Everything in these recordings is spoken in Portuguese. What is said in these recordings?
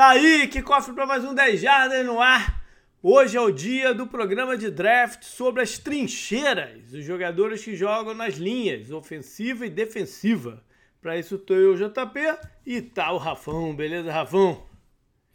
Tá aí, que cofre para mais um 10 Jardas no ar. Hoje é o dia do programa de draft sobre as trincheiras, os jogadores que jogam nas linhas, ofensiva e defensiva. Para isso tô eu, JP, e tá o Rafão, beleza, Rafão?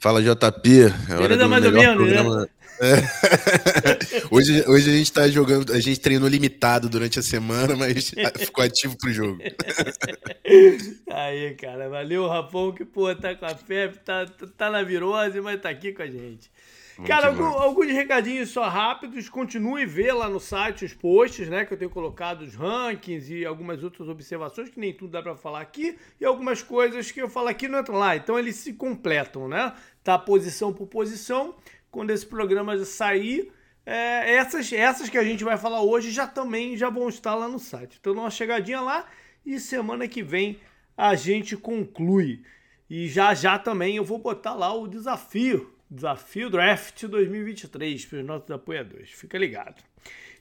Fala, JP. É beleza mais ou menos, né? programa. né? É. hoje, hoje a gente tá jogando, a gente treinou limitado durante a semana, mas ficou ativo pro jogo. Aí, cara, valeu, Rafão, que pô, tá com a febre, tá, tá na virose, mas tá aqui com a gente. Muito Cara, algum, alguns recadinhos só rápidos. Continue ver lá no site os posts, né? Que eu tenho colocado os rankings e algumas outras observações, que nem tudo dá para falar aqui. E algumas coisas que eu falo aqui não entram lá. Então eles se completam, né? Tá posição por posição quando esse programa sair, é, essas, essas que a gente vai falar hoje já também já vão estar lá no site. Então dá uma chegadinha lá e semana que vem a gente conclui. E já já também eu vou botar lá o desafio, desafio draft 2023 para os nossos apoiadores. Fica ligado.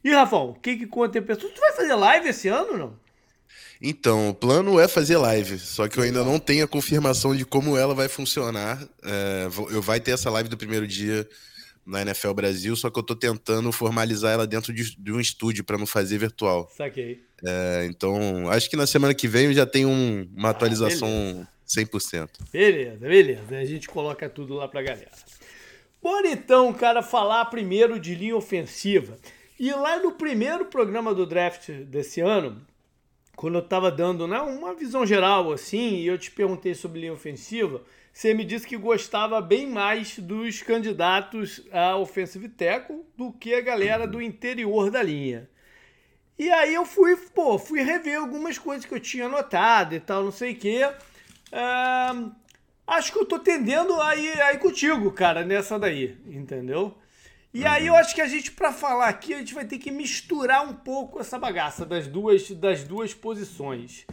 E Rafão, o que que conta aí, pessoal? Tu vai fazer live esse ano não? Então, o plano é fazer live, só que eu ainda não tenho a confirmação de como ela vai funcionar. É, eu vai ter essa live do primeiro dia na NFL Brasil, só que eu tô tentando formalizar ela dentro de, de um estúdio para não fazer virtual. Saquei. É, então, acho que na semana que vem eu já tenho um, uma ah, atualização beleza. 100%. Beleza, beleza. A gente coloca tudo lá pra galera. Bora então, cara, falar primeiro de linha ofensiva. E lá no primeiro programa do draft desse ano, quando eu estava dando né, uma visão geral assim, e eu te perguntei sobre linha ofensiva, você me disse que gostava bem mais dos candidatos a offensive tackle do que a galera do interior da linha. E aí eu fui, pô, fui rever algumas coisas que eu tinha anotado e tal, não sei o quê. Uh, acho que eu tô tendendo a ir, a ir contigo, cara, nessa daí, entendeu? E uhum. aí eu acho que a gente, para falar aqui, a gente vai ter que misturar um pouco essa bagaça das duas, das duas posições.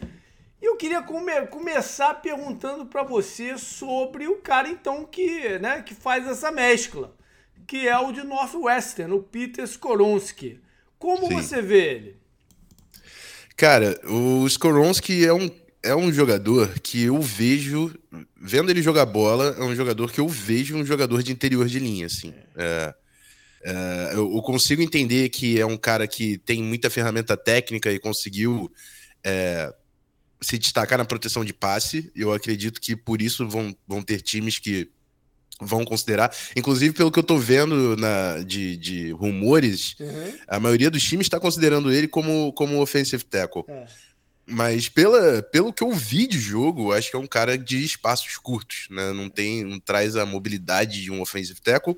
E eu queria come começar perguntando para você sobre o cara, então, que, né, que faz essa mescla, que é o de Northwestern, o Peter Skoronsky. Como Sim. você vê ele? Cara, o Skoronsky é um, é um jogador que eu vejo, vendo ele jogar bola, é um jogador que eu vejo um jogador de interior de linha, assim. É. É, Uh, eu, consigo entender que é um cara que tem muita ferramenta técnica e conseguiu é, se destacar na proteção de passe. Eu acredito que por isso vão, vão ter times que vão considerar. Inclusive, pelo que eu tô vendo na, de, de rumores, uhum. a maioria dos times está considerando ele como, como offensive tackle. É. Mas pela, pelo que eu vi de jogo, acho que é um cara de espaços curtos, né? Não tem, não traz a mobilidade de um offensive tackle.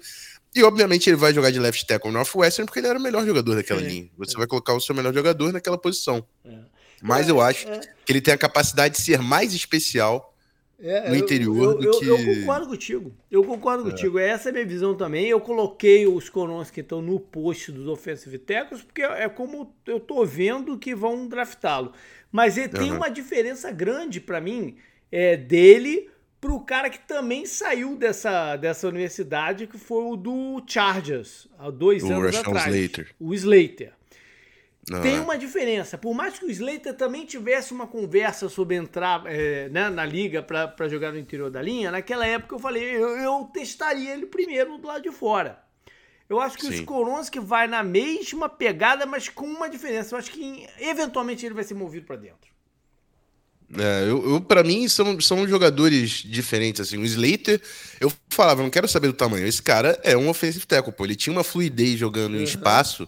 E obviamente ele vai jogar de left tackle no Northwestern porque ele era o melhor jogador daquela é, linha. Você é. vai colocar o seu melhor jogador naquela posição. É. Mas eu é, acho é. que ele tem a capacidade de ser mais especial é, no interior eu, eu, do que. Eu, eu concordo contigo. Eu concordo contigo. Essa é a minha visão também. Eu coloquei os coronas que estão no post dos offensive tackles porque é como eu tô vendo que vão draftá-lo. Mas ele tem uma diferença grande para mim é, dele para o cara que também saiu dessa, dessa universidade, que foi o do Chargers, há dois o anos Russian atrás. Slater. O Slater. Tem uma diferença. Por mais que o Slater também tivesse uma conversa sobre entrar é, né, na liga para jogar no interior da linha, naquela época eu falei, eu, eu, testaria ele primeiro do lado de fora. Eu acho que Sim. o que vai na mesma pegada, mas com uma diferença. Eu acho que eventualmente ele vai ser movido para dentro. É, eu, eu para mim são, são jogadores diferentes assim. O Slater, eu falava, não quero saber do tamanho. Esse cara é um offensive tackle, pô. Ele tinha uma fluidez jogando uhum. em espaço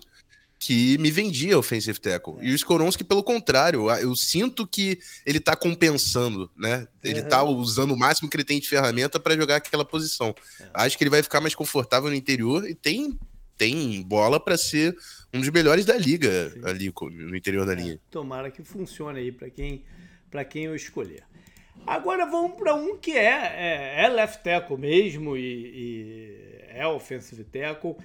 que me vendia offensive tackle. E o Skoronski, pelo contrário, eu sinto que ele tá compensando, né? Ele uhum. tá usando o máximo que ele tem de ferramenta para jogar aquela posição. Uhum. Acho que ele vai ficar mais confortável no interior e tem tem bola para ser um dos melhores da liga Sim. ali no interior da é, linha. Tomara que funcione aí para quem para quem eu escolher. Agora vamos para um que é, é, é, left tackle mesmo e, e é offensive tackle.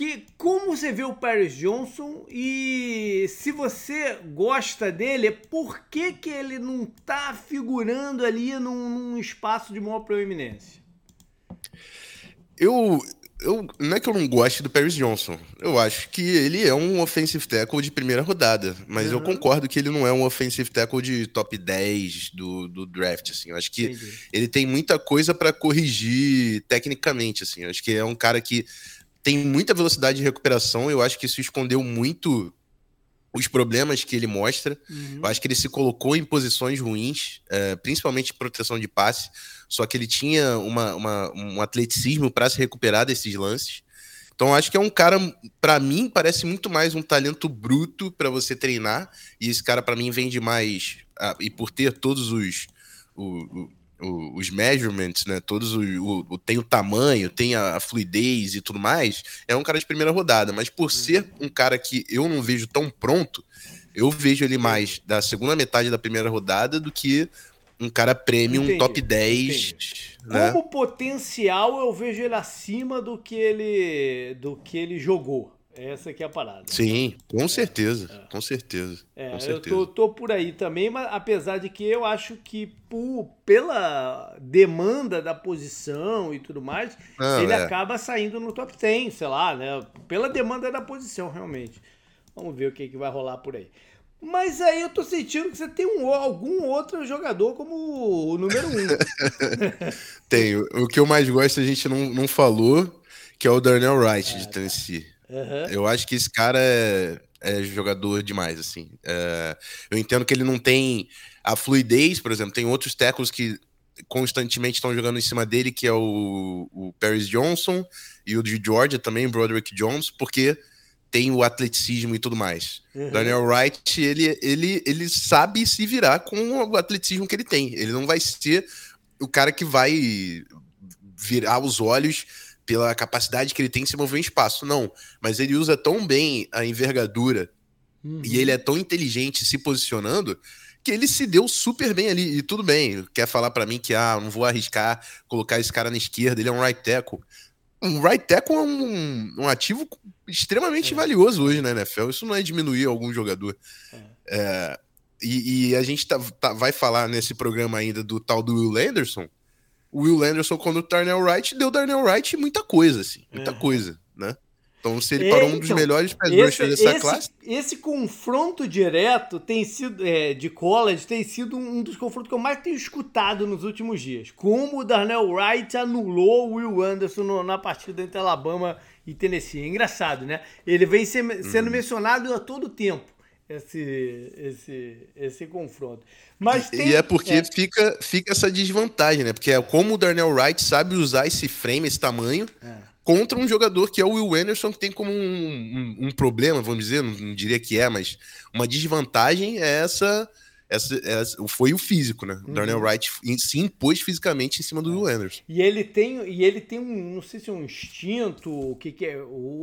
Porque como você vê o Paris Johnson e se você gosta dele, por que, que ele não está figurando ali num, num espaço de maior proeminência? Eu, eu, não é que eu não goste do Paris Johnson. Eu acho que ele é um offensive tackle de primeira rodada. Mas uhum. eu concordo que ele não é um offensive tackle de top 10 do, do draft. Assim. Eu acho que Entendi. ele tem muita coisa para corrigir tecnicamente. Assim. Eu acho que é um cara que tem muita velocidade de recuperação. Eu acho que isso escondeu muito os problemas que ele mostra. Uhum. Eu acho que ele se colocou em posições ruins, é, principalmente proteção de passe, só que ele tinha uma, uma um atleticismo para se recuperar desses lances. Então acho que é um cara, para mim, parece muito mais um talento bruto para você treinar, e esse cara para mim vende mais, e por ter todos os, o, os measurements, né? Todos o, o, tem o tamanho, tem a, a, fluidez e tudo mais. É um cara de primeira rodada, mas por uhum. ser um cara que eu não vejo tão pronto, eu vejo ele mais da segunda metade da primeira rodada do que um cara premium entendi, top 10. Né? Como potencial, eu vejo ele acima do que ele do que ele jogou. Essa aqui é a parada. Sim, com certeza, é. com certeza. É, com certeza. eu tô, tô, por aí também, mas apesar de que eu acho que por, pela demanda da posição e tudo mais, ele é. acaba saindo no top 10, sei lá, né? Pela demanda da posição, realmente. Vamos ver o que, que vai rolar por aí. Mas aí eu tô sentindo que você tem um, algum outro jogador como o número um. Tenho. O que eu mais gosto a gente não, não falou, que é o Darnell Wright de Tennessee. Uhum. Eu acho que esse cara é, é jogador demais, assim. É, eu entendo que ele não tem a fluidez, por exemplo, tem outros tackles que constantemente estão jogando em cima dele, que é o, o Paris Johnson e o de Georgia também, Broderick Jones, porque tem o atleticismo e tudo mais. Uhum. Daniel Wright, ele, ele, ele sabe se virar com o atleticismo que ele tem. Ele não vai ser o cara que vai virar os olhos pela capacidade que ele tem de se mover em espaço, não. Mas ele usa tão bem a envergadura uhum. e ele é tão inteligente se posicionando que ele se deu super bem ali. E tudo bem, quer falar para mim que ah, não vou arriscar colocar esse cara na esquerda, ele é um right tackle. Um right tackle é um, um ativo extremamente é. valioso hoje na NFL. Isso não é diminuir algum jogador. É. É, e, e, a gente tá, tá, vai falar nesse programa ainda do tal do Will Anderson o Will Anderson quando o Darnell Wright deu Darnell Wright muita coisa, assim, muita é. coisa, né? Então, se ele é, parou um dos então, melhores pass dessa esse, classe. Esse confronto direto tem sido é, de college tem sido um dos confrontos que eu mais tenho escutado nos últimos dias. Como o Darnell Wright anulou o Will Anderson no, na partida entre Alabama e Tennessee. É engraçado, né? Ele vem ser, sendo uhum. mencionado a todo tempo esse, esse, esse confronto. Mas tem, e é porque é. Fica, fica essa desvantagem, né? Porque é como o Darnell Wright sabe usar esse frame, esse tamanho, é. contra um jogador que é o Will Anderson, que tem como um, um, um problema, vamos dizer, não, não, diria que é, mas uma desvantagem é essa. Essa, essa foi o físico, né? Uhum. Darnell Wright se impôs fisicamente em cima do Will Anderson. E ele tem, e ele tem um, não sei se é um instinto, o que, que é,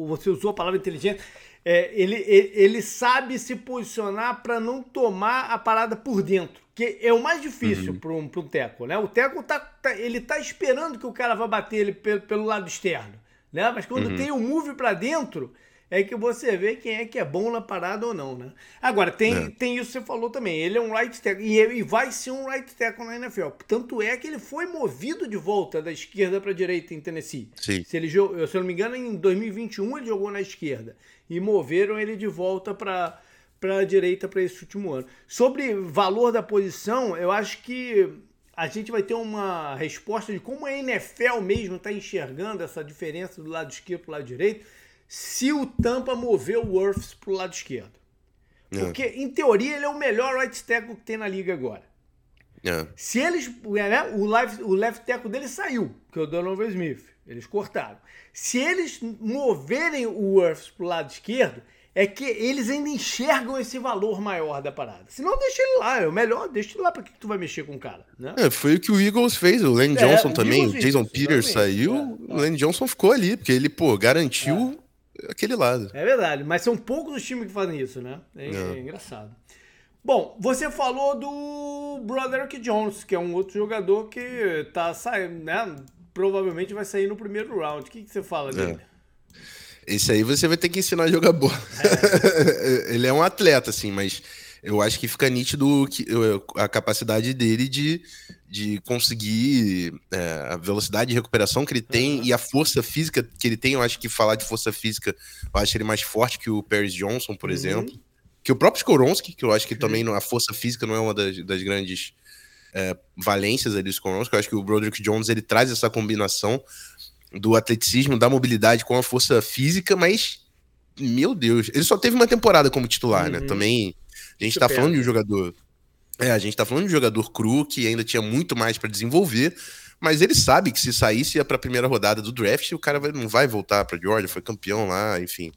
você usou a palavra inteligente, é, ele, ele, ele, sabe se posicionar para não tomar a parada por dentro. Que é o mais difícil uhum. para um, um teco, né? O teco tá, tá, ele tá esperando que o cara vá bater ele pelo, pelo lado externo, né? Mas quando uhum. tem o move para dentro, é que você vê quem é que é bom na parada ou não, né? Agora, tem, é. tem isso que você falou também. Ele é um right tackle e, e vai ser um right tackle na NFL. Tanto é que ele foi movido de volta da esquerda para a direita em Tennessee. Sim. Se, ele, se eu não me engano, em 2021 ele jogou na esquerda e moveram ele de volta para para a direita para esse último ano. Sobre valor da posição, eu acho que a gente vai ter uma resposta de como a NFL mesmo está enxergando essa diferença do lado esquerdo para o lado direito, se o Tampa mover o Worths para o lado esquerdo. É. Porque, é. em teoria, ele é o melhor right tackle que tem na liga agora. É. Se eles. Né, o, left, o left tackle dele saiu, que é o Donovan Smith. Eles cortaram. Se eles moverem o Worths pro lado esquerdo, é que eles ainda enxergam esse valor maior da parada. Se não, deixa ele lá. É o melhor, deixa ele lá. Pra que, que tu vai mexer com o cara? Né? É, foi o que o Eagles fez. O Lane é, Johnson também. O Jason Peters saiu. É, o Lane Johnson ficou ali, porque ele, pô, garantiu é. Aquele lado. É verdade. Mas são poucos os times que fazem isso, né? É, é engraçado. Bom, você falou do Broderick Jones, que é um outro jogador que tá saindo, né? provavelmente vai sair no primeiro round. O que, que você fala dele? É. Esse aí você vai ter que ensinar a jogar bola. É. ele é um atleta, assim, mas eu acho que fica nítido que, a capacidade dele de, de conseguir é, a velocidade de recuperação que ele tem uhum. e a força física que ele tem. Eu acho que falar de força física, eu acho ele mais forte que o Paris Johnson, por uhum. exemplo. Que o próprio Skoronski, que eu acho que uhum. também a força física não é uma das, das grandes é, valências ali do Skoronski. Eu acho que o Broderick Jones ele traz essa combinação do atleticismo, da mobilidade com a força física, mas meu Deus, ele só teve uma temporada como titular, né? uhum. né? Também a gente tá falando de um jogador. É, a gente tá falando de um jogador cru que ainda tinha muito mais para desenvolver, mas ele sabe que se saísse para a primeira rodada do draft, o cara vai, não vai voltar para Georgia, foi campeão lá, enfim.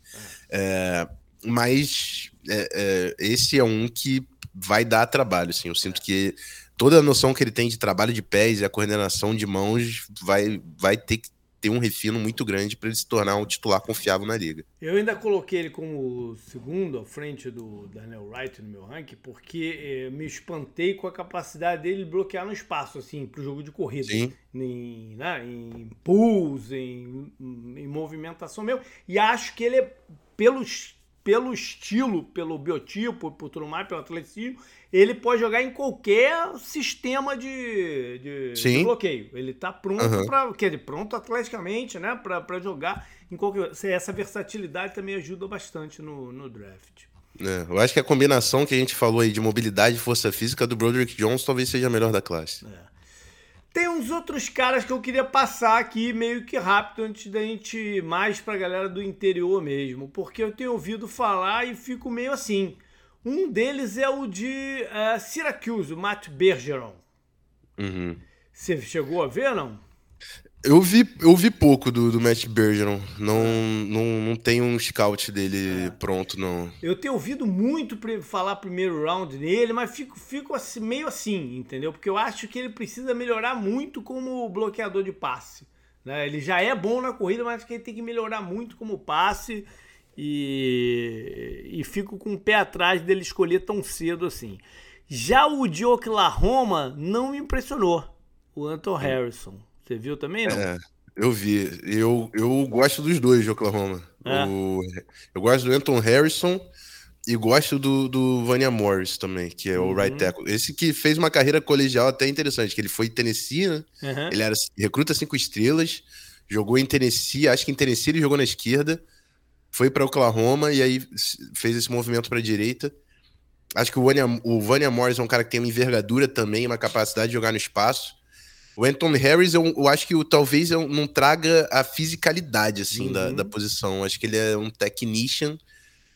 É, mas é, é, esse é um que vai dar trabalho, assim. Eu sinto que toda a noção que ele tem de trabalho de pés e a coordenação de mãos vai, vai ter que ter um refino muito grande para ele se tornar um titular confiável na liga. Eu ainda coloquei ele como segundo à frente do Daniel Wright no meu ranking, porque eh, me espantei com a capacidade dele de bloquear no espaço, assim, para o jogo de corrida. Sim. Em, né, em pulls, em, em movimentação mesmo. E acho que ele é, pelos pelo estilo, pelo biotipo, por tudo mais, pelo atleticismo, ele pode jogar em qualquer sistema de, de, de bloqueio. Ele tá pronto uhum. para, quer dizer, pronto atleticamente, né, para jogar em qualquer. Essa versatilidade também ajuda bastante no, no draft. É, eu acho que a combinação que a gente falou aí de mobilidade e força física do Broderick Jones talvez seja a melhor da classe. É. Tem uns outros caras que eu queria passar aqui meio que rápido antes da gente ir mais pra galera do interior mesmo, porque eu tenho ouvido falar e fico meio assim. Um deles é o de uh, Syracuse, o Matt Bergeron. Uhum. Você chegou a ver, não? Eu vi, eu vi pouco do, do Matt Bergeron. Não, não, não tem um scout dele é. pronto, não. Eu tenho ouvido muito falar primeiro round nele, mas fico, fico assim, meio assim, entendeu? Porque eu acho que ele precisa melhorar muito como bloqueador de passe. Né? Ele já é bom na corrida, mas acho que ele tem que melhorar muito como passe. E, e fico com o pé atrás dele escolher tão cedo assim. Já o de Oklahoma não me impressionou, o Anton Harrison. Você viu também, não? É, eu vi. Eu, eu gosto dos dois de Oklahoma. É. O, eu gosto do Anton Harrison e gosto do, do Vania Morris também, que é o uhum. right tackle. Esse que fez uma carreira colegial até interessante, que ele foi em Tennessee, né? Uhum. Ele era recruta cinco estrelas, jogou em Tennessee, acho que em Tennessee ele jogou na esquerda, foi para Oklahoma e aí fez esse movimento para a direita. Acho que o Vania, o Vania Morris é um cara que tem uma envergadura também, uma capacidade de jogar no espaço. O Anton Harris, eu, eu acho que eu, talvez eu não traga a fisicalidade, assim, uhum. da, da posição. Acho que ele é um technician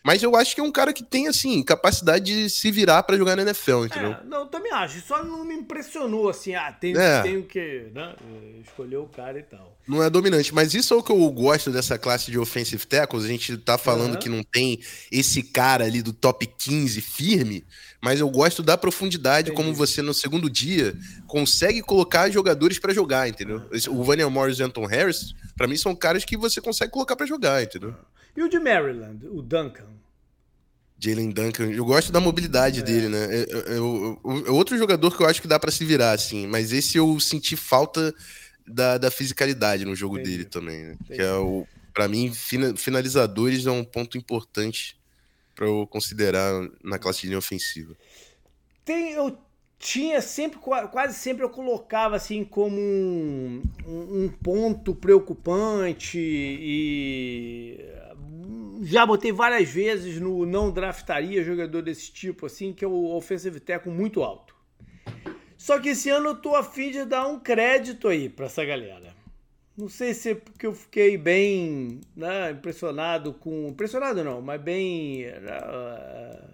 mas eu acho que é um cara que tem, assim, capacidade de se virar para jogar na NFL, entendeu? É, não, também acho. Só não me impressionou, assim, ah, tenho, é. tenho que né, escolher o cara e tal. Não é dominante, mas isso é o que eu gosto dessa classe de offensive tackles. A gente tá falando uhum. que não tem esse cara ali do top 15 firme, mas eu gosto da profundidade, Entendi. como você no segundo dia consegue colocar jogadores para jogar, entendeu? O Vaniel Morris e o Anton Harris, para mim, são caras que você consegue colocar para jogar, entendeu? E o de Maryland, o Duncan? Jalen Duncan, eu gosto da mobilidade é. dele, né? É, é, é, é, outro jogador que eu acho que dá para se virar, assim, mas esse eu senti falta da, da fisicalidade no jogo Entendi. dele também, né? Que é o, para mim, finalizadores é um ponto importante para eu considerar na classe de ofensiva. Tem, eu tinha sempre, quase sempre eu colocava assim como um, um ponto preocupante e já botei várias vezes no não draftaria jogador desse tipo, assim, que é o offensive tackle muito alto. Só que esse ano eu tô afim de dar um crédito aí para essa galera. Não sei se é porque eu fiquei bem né, impressionado com. Impressionado não, mas bem uh,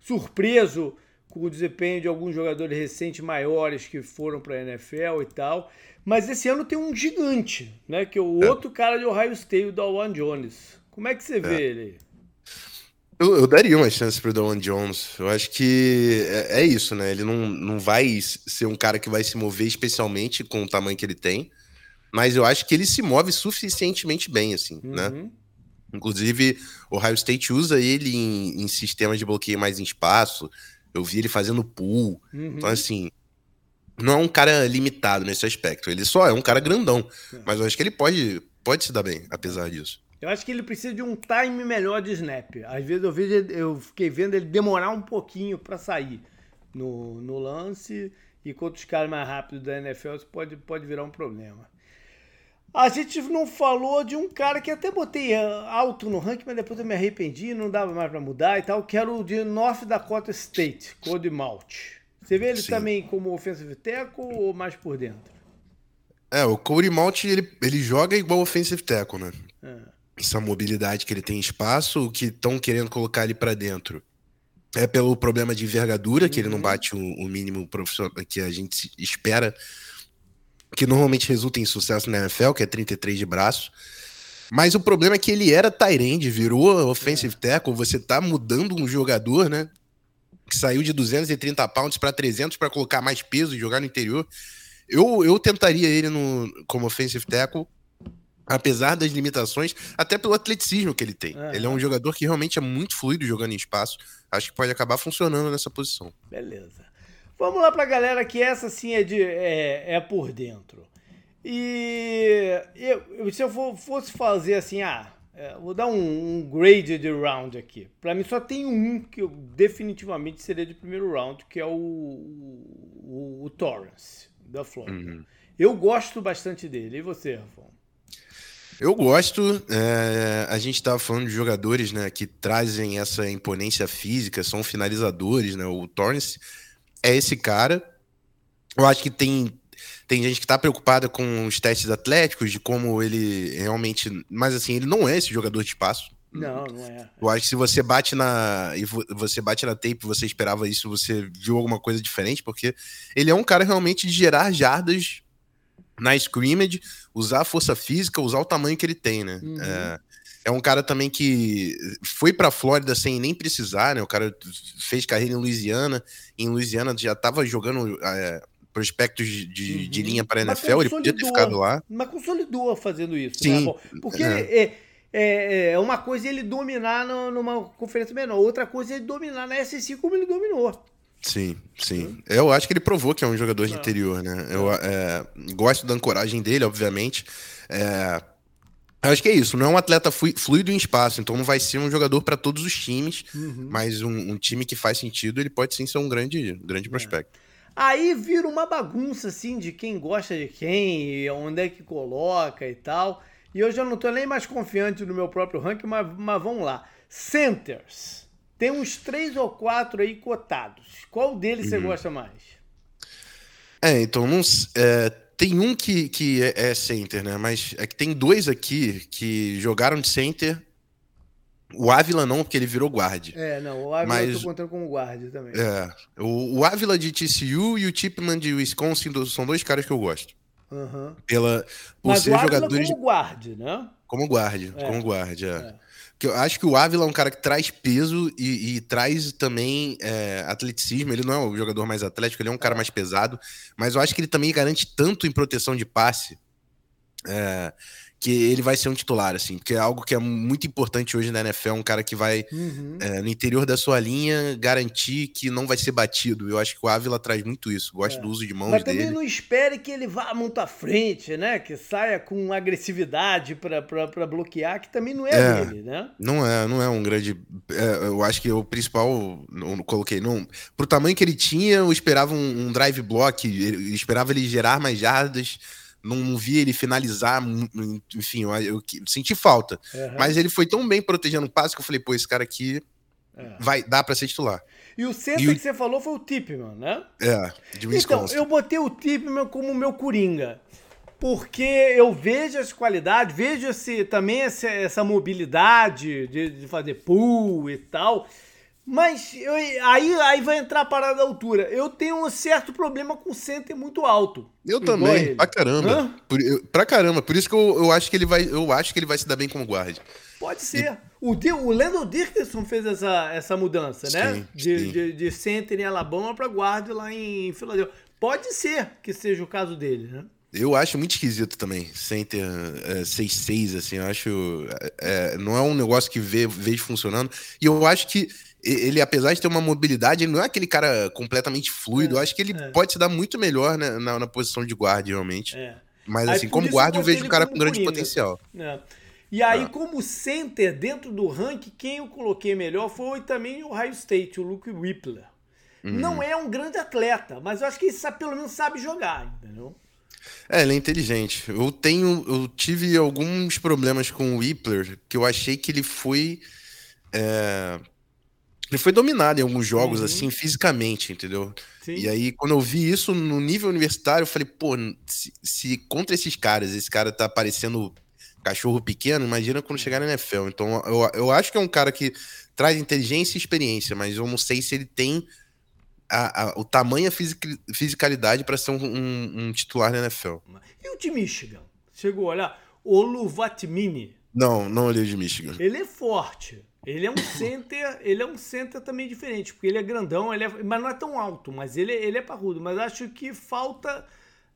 surpreso com o desempenho de alguns jogadores recentes maiores que foram para a NFL e tal. Mas esse ano tem um gigante, né? Que é o é. outro cara de Ohio State, o Dawan Jones. Como é que você vê é. ele? Eu, eu, daria uma chance pro Dawan Jones. Eu acho que é, é, isso, né? Ele não, não vai ser um cara que vai se mover especialmente com o tamanho que ele tem, mas eu acho que ele se move suficientemente bem, assim, né? uhum. né? Inclusive, o Ohio State usa ele em, em sistemas de bloqueio mais em espaço. Eu vi ele fazendo pull. Uhum. Então, assim, não é um cara limitado nesse aspecto. Ele só é um cara grandão. É. Mas eu acho que ele pode, pode se dar bem, apesar disso. Eu acho que ele precisa de um time melhor de snap. Às vezes eu vejo, eu fiquei vendo ele demorar um pouquinho para sair no, no lance e contra os caras mais rápidos da NFL isso pode, pode virar um problema. A gente não falou de um cara que até botei alto no ranking, mas depois eu me arrependi, não dava mais para mudar e tal, que era o de North Dakota State, Cody Malt. Você vê ele Sim. também como offensive tackle ou mais por dentro? É, o Cody Malt, ele, ele joga igual offensive tackle, né? É essa mobilidade que ele tem espaço, o que estão querendo colocar ele para dentro é pelo problema de envergadura, que ele não uhum. bate o, o, mínimo profissional que a gente espera, que normalmente resulta em sucesso na NFL, que é 33 de braço. Mas o problema é que ele era Tyrande, virou offensive é. tackle, você tá mudando um jogador, né? Que saiu de 230 pounds para 300 para colocar mais peso e jogar no interior. Eu, eu tentaria ele no, como offensive tackle, apesar das limitações, até pelo atleticismo que ele tem. Uhum. Ele é um jogador que realmente é muito fluido jogando em espaço. Acho que pode acabar funcionando nessa posição. Beleza. Vamos lá pra galera que essa sim é, de, é, é por dentro. E eu, se eu for, fosse fazer assim, ah, é, vou dar um, um grade de round aqui. Para mim só tem um que eu definitivamente seria de primeiro round, que é o, o, o Torrance, da Florida. Uhum. Eu gosto bastante dele. E você, Rafão? Eu gosto. É, a gente estava falando de jogadores né, que trazem essa imponência física, são finalizadores. Né? O Torrance é esse cara. Eu acho que tem, tem gente que está preocupada com os testes atléticos, de como ele realmente. Mas assim, ele não é esse jogador de espaço. Não, não é. Eu acho que se você bate na. E você bate na tape você esperava isso, você viu alguma coisa diferente, porque ele é um cara realmente de gerar jardas na scrimmage, usar a força física, usar o tamanho que ele tem, né? Uhum. É, é, um cara também que foi para Flórida sem nem precisar, né? O cara fez carreira em Louisiana, em Louisiana já estava jogando é, prospectos de, uhum. de linha para a NFL, ele podia ter ficado lá. Mas consolidou fazendo isso, né, Sim. Né? Porque é. é. É, é uma coisa ele dominar numa conferência menor, outra coisa é ele dominar na SEC como ele dominou. Sim, sim. Eu acho que ele provou que é um jogador de é. interior, né? Eu é, gosto da ancoragem dele, obviamente. É, eu acho que é isso. Não é um atleta fluido em espaço, então não vai ser um jogador para todos os times, uhum. mas um, um, time que faz sentido, ele pode sim ser um grande, grande é. prospecto. Aí vira uma bagunça, assim, de quem gosta de quem, onde é que coloca e tal. E eu já não tô nem mais confiante no meu próprio ranking, mas, mas vamos lá. Centers. Tem uns três ou quatro aí cotados. Qual deles uhum. você gosta mais? É, então não, é, tem um que, que é, é, center, né? Mas é que tem dois aqui que jogaram de center. O Ávila não, porque ele virou guarde. É, não, o Ávila mas, eu tô contando como guarde também. É, o, o Ávila de TCU e o Chipman de Wisconsin são dois caras que eu gosto. Uhum. Pela, por mas ser jogadores. Como guarde, né? Como guarde, é. como guarde, é. é que eu acho que o Ávila é um cara que traz peso e, e traz também é, atleticismo. Ele não é o jogador mais atlético, ele é um cara mais pesado, mas eu acho que ele também garante tanto em proteção de passe. É, que ele vai ser um titular, assim, porque é algo que é muito importante hoje na NFL, um cara que vai uhum. é, no interior da sua linha garantir que não vai ser batido. Eu acho que o Ávila traz muito isso, gosto é. do uso de mãos Mas também dele. não espere que ele vá muito à frente, né? Que saia com agressividade para bloquear, que também não é, é, dele, né? Não é, não é um grande. É, eu acho que o principal, não coloquei, não. Pro tamanho que ele tinha, eu esperava um, um drive block, eu esperava ele gerar mais jardas não, vi ele finalizar, enfim, eu, eu senti falta. Uhum. Mas ele foi tão bem protegendo o passe que eu falei, pô, esse cara aqui é. vai dar para ser titular. E o sexto que você falou foi o Tipman, né? É, de Wisconsin. Então, eu botei o Tipman como meu coringa. Porque eu vejo as qualidades, vejo esse, também essa, essa mobilidade de, de fazer pull e tal. Mas eu, aí, aí vai entrar a parada da altura. Eu tenho um certo problema com o center muito alto. Eu também, pra caramba. Por, eu, pra caramba. Por isso que eu, eu, acho que ele vai. Eu acho que ele vai se dar bem como guarda. Pode ser. E... O, o Lando Dickerson fez essa, essa mudança, né? sim, né? De, sim. De, de center em Alabama para guarda lá em Filadélfia. Pode ser que seja o caso dele, né? Eu acho muito esquisito também, center 6-6, é, assim, eu acho. É, é, não é um negócio que vê, vejo funcionando. E eu acho que ele, apesar de ter uma mobilidade, ele não é aquele cara completamente fluido. É, eu acho que ele é. pode se dar muito melhor né, na, na, posição de guarda, realmente. É. Mas, assim, como guarda, eu vejo o cara com grande potencial. É. E aí, ah. como center dentro do ranking, quem eu coloquei melhor foi também o Ohio State, o Luke Whippler. Uhum. Não é um grande atleta, mas eu acho que ele sabe, pelo menos sabe jogar, entendeu? É, ele é inteligente. Eu tenho, eu tive alguns problemas com o Whippler, que eu achei que ele foi é, ele foi dominado em alguns jogos, uhum. assim, fisicamente, entendeu? Sim. E aí, quando eu vi isso no nível universitário, eu falei, pô, se, se contra esses caras, esse cara tá parecendo cachorro pequeno, imagina quando chegar na NFL. Então, eu, eu acho que é um cara que traz inteligência e experiência, mas eu não sei se ele tem a, a, o tamanho e fisicalidade para ser um, um, um, titular na NFL. E o de Michigan? Chegou a olhar? O Luvatmini. Não, não olhei o de Michigan. Ele é forte. Ele é um center, ele é um center também diferente, porque ele é grandão, ele é, mas não é tão alto, mas ele, ele é parrudo. Mas acho que falta.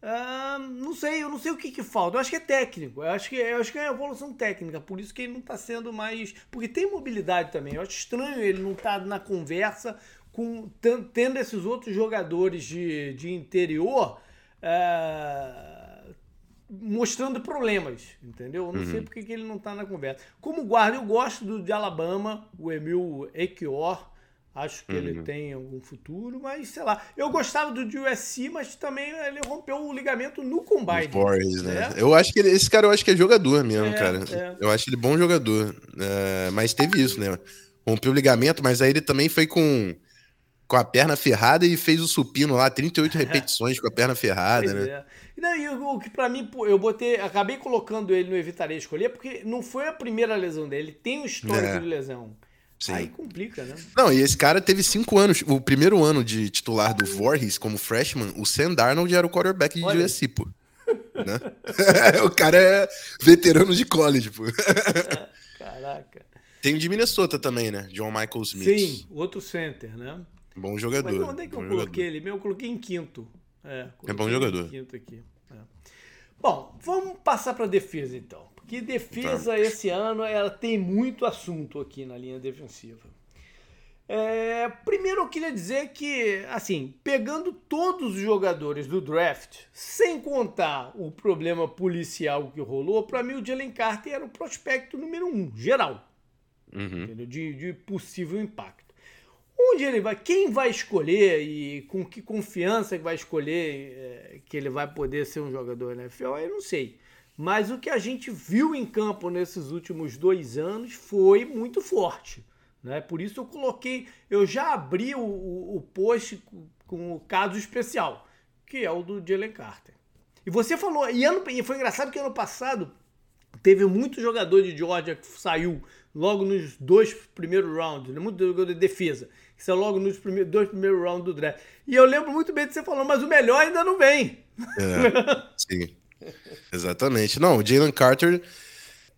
Uh, não sei, eu não sei o que, que falta. Eu acho que é técnico. Eu acho que, eu acho que é evolução técnica. Por isso que ele não está sendo mais. Porque tem mobilidade também. Eu acho estranho ele não estar tá na conversa com tendo esses outros jogadores de, de interior. Uh, mostrando problemas, entendeu? Eu não uhum. sei porque que ele não está na conversa. Como guarda, eu gosto do de Alabama, o Emil Ekior. Acho que uhum. ele tem algum futuro, mas sei lá. Eu gostava do de USC, mas também ele rompeu o ligamento no combine. Boris, né? É? Eu acho que ele, esse cara eu acho que é jogador mesmo, é, cara. É. Eu acho ele bom jogador. É, mas teve isso, né? Rompeu o ligamento, mas aí ele também foi com com a perna ferrada e fez o supino lá, 38 repetições com a perna ferrada, pois né? É. Não, e o, que para mim, eu botei, acabei colocando ele no Evitarei Escolher, porque não foi a primeira lesão dele, ele tem um histórico é. de lesão. Sim. Aí complica, né? Não, e esse cara teve cinco anos. O primeiro ano de titular do Voorhees como freshman, o Sam Darnold era o quarterback de. USC, pô. né? o cara é veterano de college, pô. Caraca. Tem o de Minnesota também, né? John Michael Smith. Sim, outro center, né? Bom jogador. Mas onde é que eu coloquei jogador. ele? Eu coloquei em quinto. É, é bom jogador. Quinto aqui. É. Bom, vamos passar para defesa então. Porque defesa tá. esse ano ela tem muito assunto aqui na linha defensiva. É, primeiro eu queria dizer que, assim, pegando todos os jogadores do draft, sem contar o problema policial que rolou, para mim o Jalen Carter era o prospecto número um, geral. Uhum. De, de possível impacto. Onde ele vai, quem vai escolher e com que confiança vai escolher é, que ele vai poder ser um jogador NFL, eu não sei. Mas o que a gente viu em campo nesses últimos dois anos foi muito forte. Né? Por isso eu coloquei, eu já abri o, o, o post com o caso especial, que é o do Jalen Carter. E você falou, e, ano, e foi engraçado que ano passado teve muito jogador de Georgia que saiu logo nos dois primeiros rounds, né? muito jogador de defesa que é logo nos primeiros, dois primeiros rounds do draft. E eu lembro muito bem de você falando, mas o melhor ainda não vem. É, sim. Exatamente. Não, o Jalen Carter,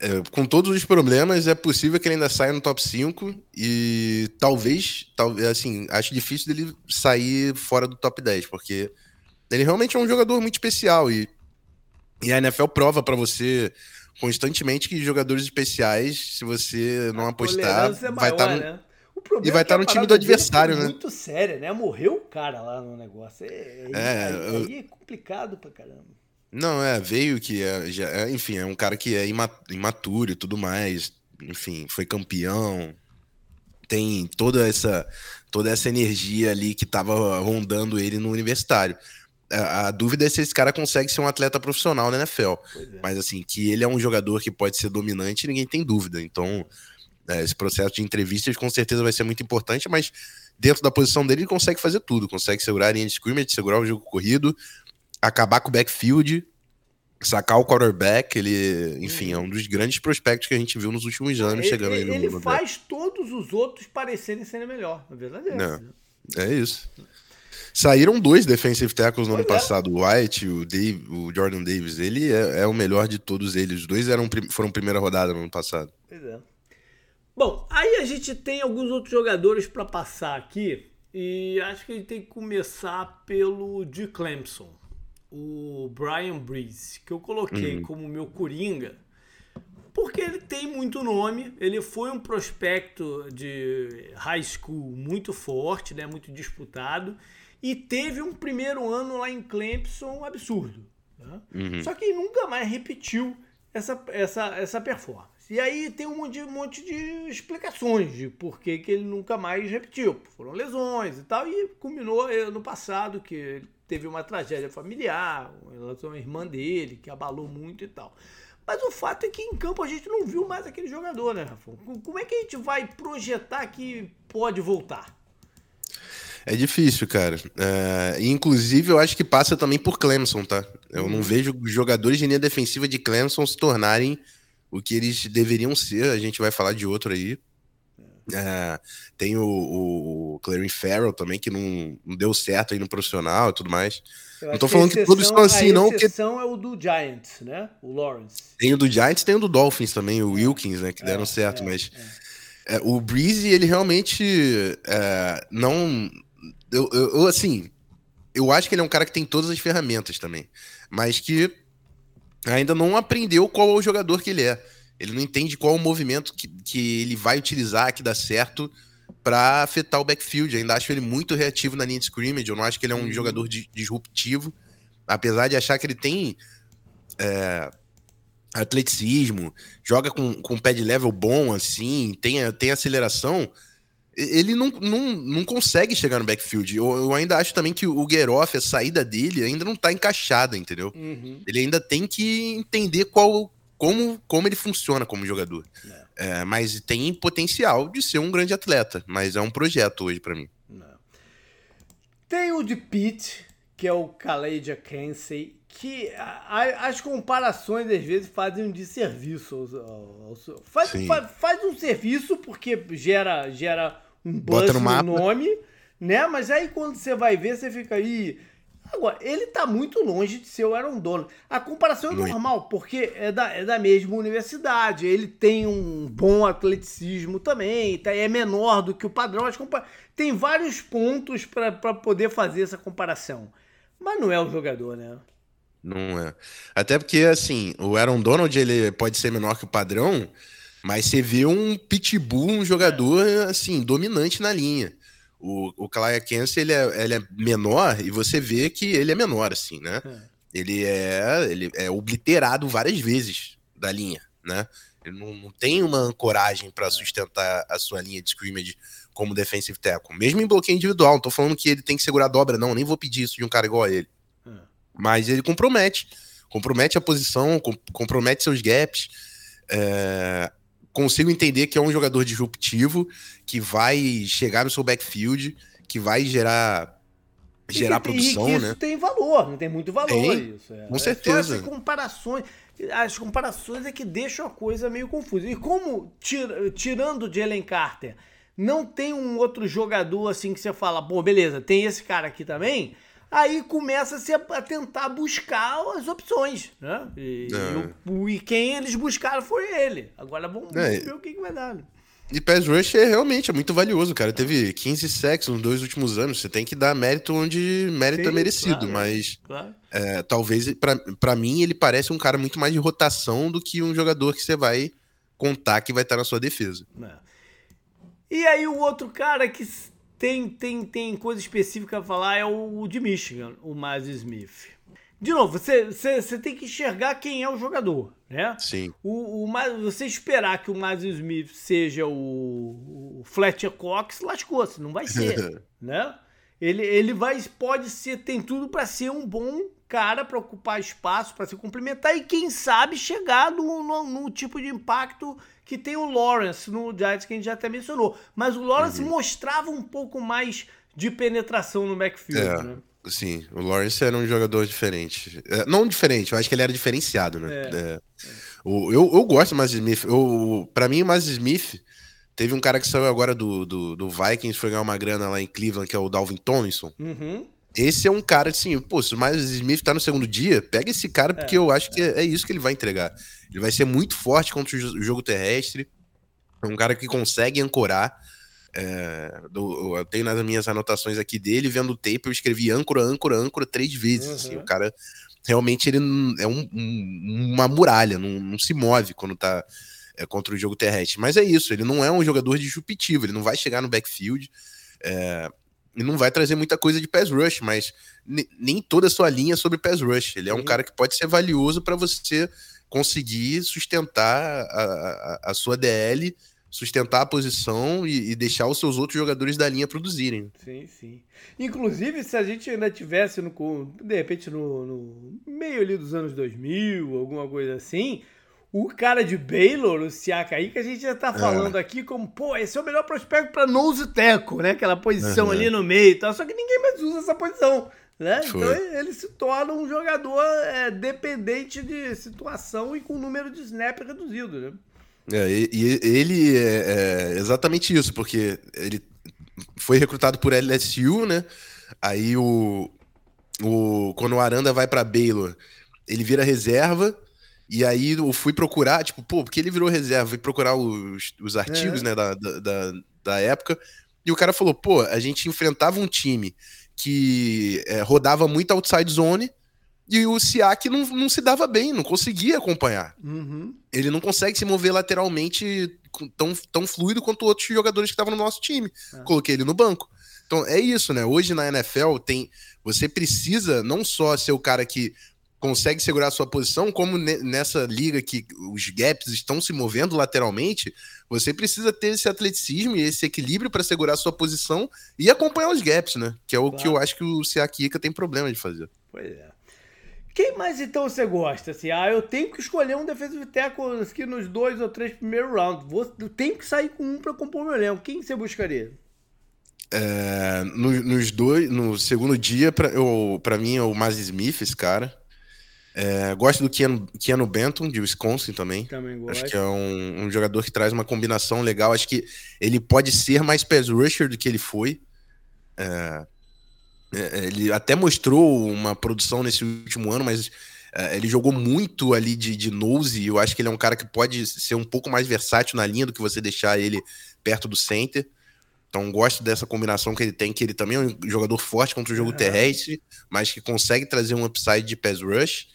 é, com todos os problemas, é possível que ele ainda saia no top 5 e talvez, talvez, assim, acho difícil dele sair fora do top 10, porque ele realmente é um jogador muito especial e, e a NFL prova para você constantemente que jogadores especiais, se você não a apostar, é vai estar tá no... Né? E vai estar é no time do adversário, né? muito séria, né? Morreu o cara lá no negócio. É, é, aí, eu... aí é complicado pra caramba. Não, é, veio que é, já, é, enfim, é um cara que é imaturo e tudo mais. Enfim, foi campeão. Tem toda essa toda essa energia ali que tava rondando ele no universitário. A, a dúvida é se esse cara consegue ser um atleta profissional na NFL. É. Mas assim, que ele é um jogador que pode ser dominante, ninguém tem dúvida. Então, é, esse processo de entrevistas com certeza vai ser muito importante, mas dentro da posição dele ele consegue fazer tudo, consegue segurar a linha de scrimmage, segurar o jogo corrido, acabar com o backfield, sacar o quarterback, ele, enfim, é um dos grandes prospectos que a gente viu nos últimos anos ele, chegando aí no Ele faz todos os outros parecerem serem melhor, na verdade é, Não, é isso. Saíram dois defensive tackles no pois ano é. passado, o White, o, Dave, o Jordan Davis. Ele é, é, o melhor de todos eles. Os dois eram, foram primeira rodada no ano passado. Pois é. Bom, aí a gente tem alguns outros jogadores para passar aqui e acho que a gente tem que começar pelo de Clemson, o Brian Breeze, que eu coloquei uhum. como meu coringa, porque ele tem muito nome, ele foi um prospecto de high school muito forte, né, muito disputado, e teve um primeiro ano lá em Clemson absurdo. Né? Uhum. Só que nunca mais repetiu essa, essa, essa performance. E aí tem um monte, de, um monte de explicações de por que, que ele nunca mais repetiu. Foram lesões e tal, e culminou no passado que ele teve uma tragédia familiar em relação à irmã dele, que abalou muito e tal. Mas o fato é que em campo a gente não viu mais aquele jogador, né, Rafa? Como é que a gente vai projetar que pode voltar? É difícil, cara. É, inclusive, eu acho que passa também por Clemson, tá? Eu não uhum. vejo jogadores de linha defensiva de Clemson se tornarem o que eles deveriam ser. A gente vai falar de outro aí. É, tem o, o, Clary Farrell também, que não, não, deu certo aí no profissional e tudo mais. não tô falando exceção, que todos estão assim, não. A exceção é o do Giants, né? O Lawrence. Tem o do Giants, tem o do Dolphins também, o Wilkins, né? Que deram é, certo, é, mas. É. É, o Breeze, ele realmente é, não eu, eu, eu, assim, eu acho que ele é um cara que tem todas as ferramentas também, mas que ainda não aprendeu qual é o jogador que ele é. Ele não entende qual é o movimento que, que ele vai utilizar que dá certo para afetar o backfield. ainda acho ele muito reativo na linha de scrimmage. Eu não acho que ele é um uhum. jogador disruptivo, apesar de achar que ele tem é, atleticismo, joga com, com pé de level bom, assim, tem, tem aceleração ele não, não, não consegue chegar no backfield. Eu, eu ainda acho também que o Geroff, a saída dele, ainda não tá encaixada, entendeu? Uhum. Ele ainda tem que entender qual, como, como ele funciona como jogador. É. É, mas tem potencial de ser um grande atleta, mas é um projeto hoje para mim. Não. Tem o de Pitt, que é o Khaled Kensey, que a, as comparações às vezes fazem um desserviço. faz, faz, faz, um serviço porque gera, gera um buzz no, no, nome, né? Mas aí quando você vai ver, você fica aí. Agora, ele tá muito longe de ser o Aaron Donald. A comparação é normal, porque é da, é da mesma universidade. Ele tem um bom atleticismo também, tá, é menor do que o padrão. Tem vários pontos para poder fazer essa comparação. Mas não é o jogador, né? Não é. Até porque, assim, o Aaron Donald ele pode ser menor que o padrão, mas você vê um pitbull, um jogador, é. assim, dominante na linha. O, o Kalaya Kensey, ele é, ele é menor e você vê que ele é menor, assim, né? É. Ele é, ele é obliterado várias vezes da linha, né? Ele não, não tem uma ancoragem para sustentar a sua linha de scrimmage como defensive tackle. Mesmo em bloqueio individual, não tô falando que ele tem que segurar a dobra, não. Nem vou pedir isso de um cara igual a ele. Mas ele compromete. Compromete a posição, compromete seus gaps. É, consigo entender que é um jogador disruptivo, que vai chegar no seu backfield, que vai gerar gerar que, produção, e né? Isso tem valor, não tem muito valor tem, isso. É. Com certeza. É as comparações, as comparações é que deixam a coisa meio confusa. E como tira, tirando o Jalen Carter, não tem um outro jogador assim que você fala, pô, beleza, tem esse cara aqui também aí começa-se a, a, tentar buscar as opções, né? E, é. e, o, e, quem eles buscaram foi ele. Agora vamos é. ver o que, que vai dar. Né? E pass rush é realmente é muito valioso, cara. Teve 15 sacks nos dois últimos anos. Você tem que dar mérito onde mérito é Sim, é merecido, claro, mas claro. É, talvez para mim ele parece um cara muito mais de rotação do que um jogador que você vai contar que vai estar na sua defesa. É. E aí o outro cara que tem, tem, tem coisa específica a falar, é o, de Michigan, o Miles Smith. De novo, você, você, você tem que enxergar quem é o jogador, né? Sim. O, o, você esperar que o Miles Smith seja o, o Fletcher Cox, lascou-se, não vai ser, né? Ele, ele vai, pode ser, tem tudo para ser um bom cara para ocupar espaço, para se complementar e quem sabe chegar no, no, no, tipo de impacto que tem o Lawrence no Giants, que a gente já até mencionou. Mas o Lawrence uhum. mostrava um pouco mais de penetração no backfield, é. né? Sim, o Lawrence era um jogador diferente. É, não diferente, eu acho que ele era diferenciado, né? É. É. O, eu, eu gosto do Miles Smith. Eu, pra mim, o Miles Smith teve um cara que saiu agora do, do, do Vikings, foi ganhar uma grana lá em Cleveland, que é o Dalvin Tomlinson. Uhum. Esse é um cara assim, pô, se o Miles Smith tá no segundo dia, pega esse cara, porque é, eu acho que é, é, isso que ele vai entregar. Ele vai ser muito forte contra o jogo terrestre. É um cara que consegue ancorar. É, do, eu tenho nas minhas anotações aqui dele, vendo o tape, eu escrevi âncora, âncora, âncora três vezes. Uhum. Assim, o cara realmente ele é um, um, uma muralha, não, não, se move quando tá é, contra o jogo terrestre. Mas é isso, ele não é um jogador disruptivo, ele não vai chegar no backfield. É, não vai trazer muita coisa de pass rush, mas nem toda a sua linha é sobre pass rush. Ele é um cara que pode ser valioso para você conseguir sustentar a, a, a sua DL, sustentar a posição e, e, deixar os seus outros jogadores da linha produzirem. Sim, sim. Inclusive, se a gente ainda tivesse, no, de repente, no, no meio ali dos anos 2000, alguma coisa assim, o cara de Baylor, o Siaka aí, que a gente já tá é. falando é. aqui como, pô, esse é o melhor prospecto para nose teco, né? Aquela posição uhum. ali no meio e tal. Só que ninguém mais usa essa posição. Né? Então ele se torna um jogador é, dependente de situação e com número de snap reduzido, né? É, e, e ele é, é, exatamente isso, porque ele foi recrutado por LSU, né? Aí o, o quando o Aranda vai para Baylor, ele vira reserva e aí eu fui procurar, tipo, pô, porque ele virou reserva, fui procurar os, os artigos, é. né, da, da, da época, e o cara falou, pô, a gente enfrentava um time que é, rodava muito outside zone e o Siak não, não se dava bem, não conseguia acompanhar. Uhum. Ele não consegue se mover lateralmente tão, tão fluido quanto outros jogadores que estavam no nosso time. É. Coloquei ele no banco. Então é isso, né? Hoje na NFL tem. Você precisa não só ser o cara que consegue segurar a sua posição, como nessa liga que os gaps estão se movendo lateralmente, você precisa ter esse atleticismo e esse equilíbrio para segurar a sua posição e acompanhar os gaps, né? Que é o claro. que eu acho que o Siakika tem problema de fazer. Pois é. Quem mais então você gosta? Assim, ah, eu tenho que escolher um defensive tackle aqui nos dois ou três primeiros rounds. Vou, eu tenho que sair com um para compor meu elenco. Quem você buscaria? É, no, nos dois, no segundo dia, para mim é o Maz Smith, esse cara. É, gosto do Keanu, Keanu Benton, de Wisconsin também. Também gosto. Acho que é um, um, jogador que traz uma combinação legal. Acho que ele pode ser mais pass rusher do que ele foi. É, é, ele até mostrou uma produção nesse último ano, mas é, ele jogou muito ali de, de nose. E eu acho que ele é um cara que pode ser um pouco mais versátil na linha do que você deixar ele perto do center. Então gosto dessa combinação que ele tem, que ele também é um jogador forte contra o jogo terrestre, mas que consegue trazer um upside de pass rush.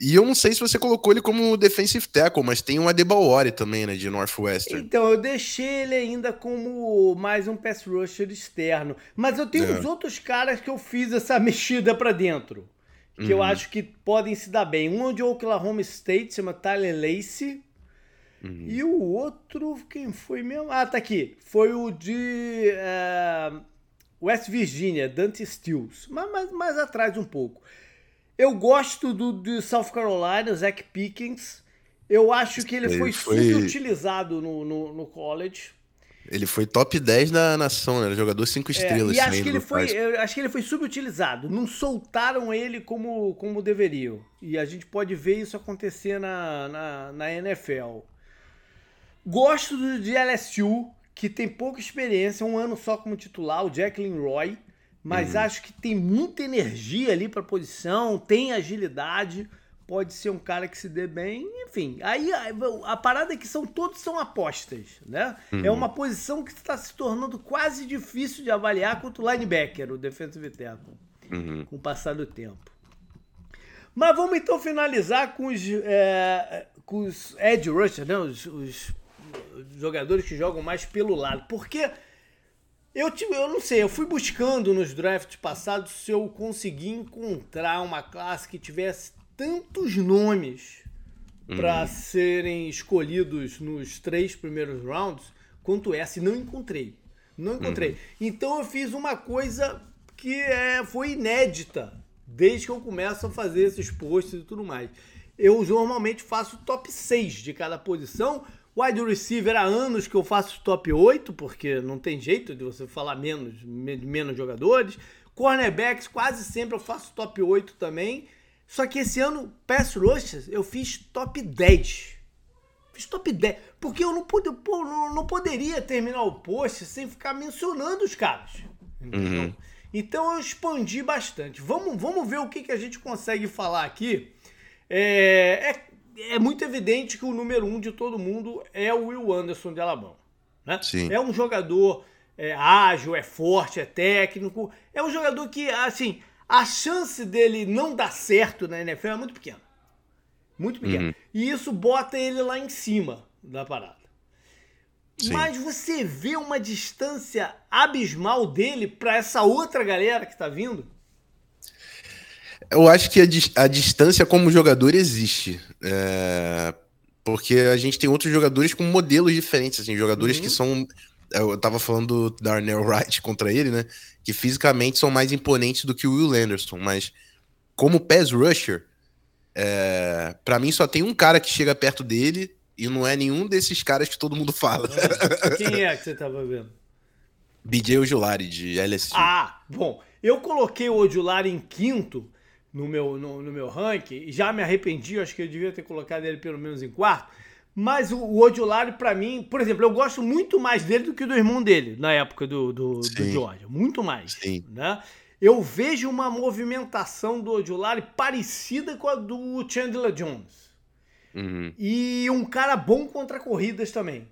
E eu não sei se você colocou ele como defensive tackle, mas tem um Adebaori também, né, de Northwestern. Então, eu deixei ele ainda como mais um pass rusher externo. Mas eu tenho é. os outros caras que eu fiz essa mexida para dentro. Que uhum. eu acho que podem se dar bem. Um é de Oklahoma State, chama Tyler Lacey. Uhum. E o outro, quem foi mesmo? Ah, tá aqui. Foi o de uh, West Virginia, Dante Stills. Mas mais, mais atrás um pouco. Eu gosto do, do South Carolina, Zach Pickens. Eu acho que ele, foi, foi subutilizado no, no, no, college. Ele foi top 10 da nação, né? Jogador 5 é, estrelas. É, e acho que, ele foi, eu acho que ele foi subutilizado. Não soltaram ele como, como deveriam. E a gente pode ver isso acontecer na, na, na NFL. Gosto do de LSU, que tem pouca experiência, um ano só como titular, o Jacqueline Roy mas uhum. acho que tem muita energia ali para posição, tem agilidade, pode ser um cara que se dê bem, enfim. Aí a, a parada é que são todos são apostas, né? É uhum. É uma posição que está se tornando quase difícil de avaliar quanto o linebacker, o defensive tackle, uhum. com o passar do tempo. Mas vamos então finalizar com os, é, com os edge rushers, né? Os, os jogadores que jogam mais pelo lado, porque eu, tive, eu não sei, eu fui buscando nos drafts passados se eu consegui encontrar uma classe que tivesse tantos nomes uhum. para serem escolhidos nos três primeiros rounds quanto essa e não encontrei. Não encontrei. Uhum. Então eu fiz uma coisa que é, foi inédita desde que eu começo a fazer esses posts e tudo mais. Eu normalmente faço top 6 de cada posição Wide receiver há anos que eu faço top 8, porque não tem jeito de você falar menos, menos jogadores. Cornerbacks, quase sempre eu faço top 8 também. Só que esse ano, pass rushers, eu fiz top 10. Fiz top 10. Porque eu não, pude, pô, não, não poderia terminar o post sem ficar mencionando os caras. Uhum. Então eu expandi bastante. Vamos, vamos ver o que, que a gente consegue falar aqui. É, é é muito evidente que o número um de todo mundo é o Will Anderson de Alabama. Né? Sim. É um jogador é, ágil, é forte, é técnico. É um jogador que, assim, a chance dele não dar certo na NFL é muito pequena. Muito pequena. Uhum. E isso bota ele lá em cima da parada. Sim. Mas você vê uma distância abismal dele para essa outra galera que está vindo? Eu acho que a, a distância como jogador existe. É, porque a gente tem outros jogadores com modelos diferentes, assim, jogadores uhum. que são. Eu tava falando do Darnell Wright contra ele, né? Que fisicamente são mais imponentes do que o Will Anderson, mas como pass rusher, é, para mim só tem um cara que chega perto dele e não é nenhum desses caras que todo mundo fala. É. Quem é que você tava vendo? BJ Ojulari, de LSU. Ah, bom. Eu coloquei o Ojulari em quinto no meu, no, no meu ranking já me arrependi, acho que eu devia ter colocado ele pelo menos em quarto. Mas o, o Ojulari, para mim, por exemplo, eu gosto muito mais dele do que do irmão dele, na época do, do, do Georgia. Muito mais. Sim. Né? Eu vejo uma movimentação do Ojulari parecida com a do Chandler Jones. Uhum. E um cara bom contra corridas também.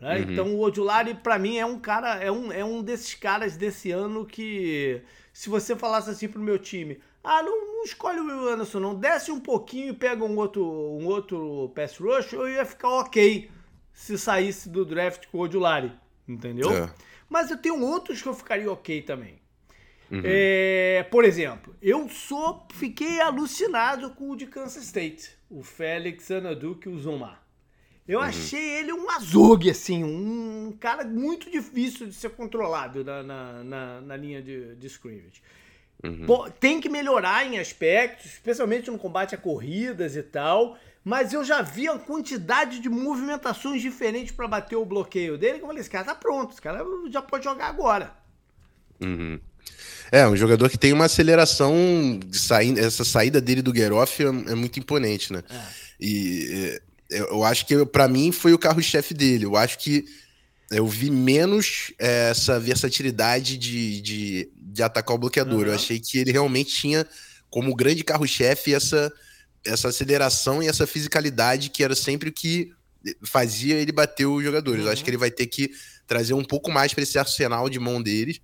Né? Uhum. Então o Odulari, para mim, é um cara, é um, é um desses caras desse ano que, se você falasse assim pro meu time, ah, não, não escolhe o Will Anderson, não, desce um pouquinho e pega um outro, um outro pass rush, eu ia ficar ok se saísse do draft com o Odulari, entendeu? É. Mas eu tenho outros que eu ficaria ok também. Uhum. É, por exemplo, eu sou, fiquei alucinado com o de Kansas State, o Félix Anaduke Uzumar. Eu uhum. achei ele um azogue, assim, um cara muito difícil de ser controlado na, na, na, na linha de, de scrimmage. Uhum. Pô, tem que melhorar em aspectos, especialmente no combate a corridas e tal. Mas eu já vi a quantidade de movimentações diferentes para bater o bloqueio dele. Que eu falei, esse cara tá pronto, esse cara já pode jogar agora. Uhum. É, um jogador que tem uma aceleração de sair, essa saída dele do Geroff é, é muito imponente, né? É. E eu, eu acho que para mim foi o carro-chefe dele. Eu acho que eu vi menos é, essa versatilidade de, de, de, atacar o bloqueador. Uhum. Eu achei que ele realmente tinha como grande carro-chefe essa, essa aceleração e essa fisicalidade que era sempre o que fazia ele bater os jogadores. Uhum. Eu acho uhum. que ele vai ter que trazer um pouco mais para esse arsenal de mão deles.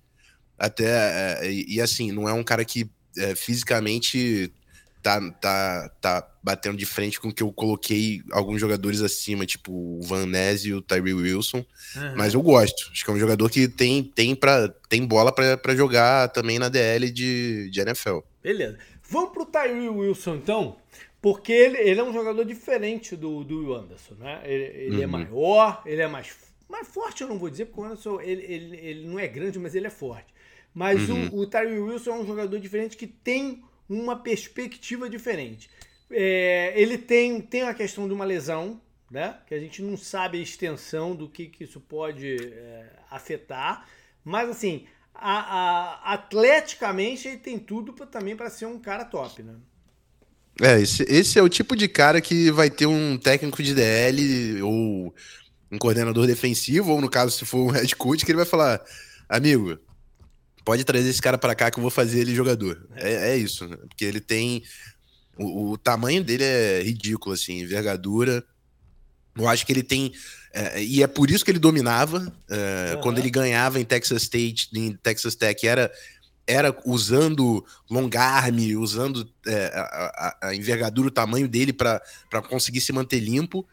Até, é, e, e, assim, não é um cara que é, fisicamente tá, tá, tá batendo de frente com que eu coloquei alguns jogadores acima, tipo o Van Ness e o Tyree Wilson. Uhum. Mas eu gosto. Acho que é um jogador que tem, tem, pra, tem bola para jogar também na DL de, de NFL. Beleza. Vamos pro Tyree Wilson, então. Porque ele, ele é um jogador diferente do, do Anderson, né? Ele, ele é uhum. é maior, ele é mais, mais forte, eu não vou dizer, porque o Anderson ele, ele, ele não é grande, mas ele é forte. Mas uhum. o, o Tyree Wilson é um jogador diferente que tem uma perspectiva diferente. É, ele tem, tem a questão de uma lesão, né? Que a gente não sabe a extensão do que, que isso pode é, afetar. Mas assim, a, a, atleticamente ele tem tudo pra, também para ser um cara top, né? É, esse, esse é o tipo de cara que vai ter um técnico de DL ou um coordenador defensivo, ou no caso, se for um head coach, que ele vai falar: amigo, pode trazer esse cara para cá que eu vou fazer ele jogador. É, é isso, né? Porque ele tem. O, o, tamanho dele é ridículo, assim, envergadura. Eu acho que ele tem. É, e é por isso que ele dominava. É, uhum. Quando ele ganhava em Texas State, em Texas Tech, era, era usando long arm, usando é, a, a, envergadura, o tamanho dele para conseguir se manter limpo.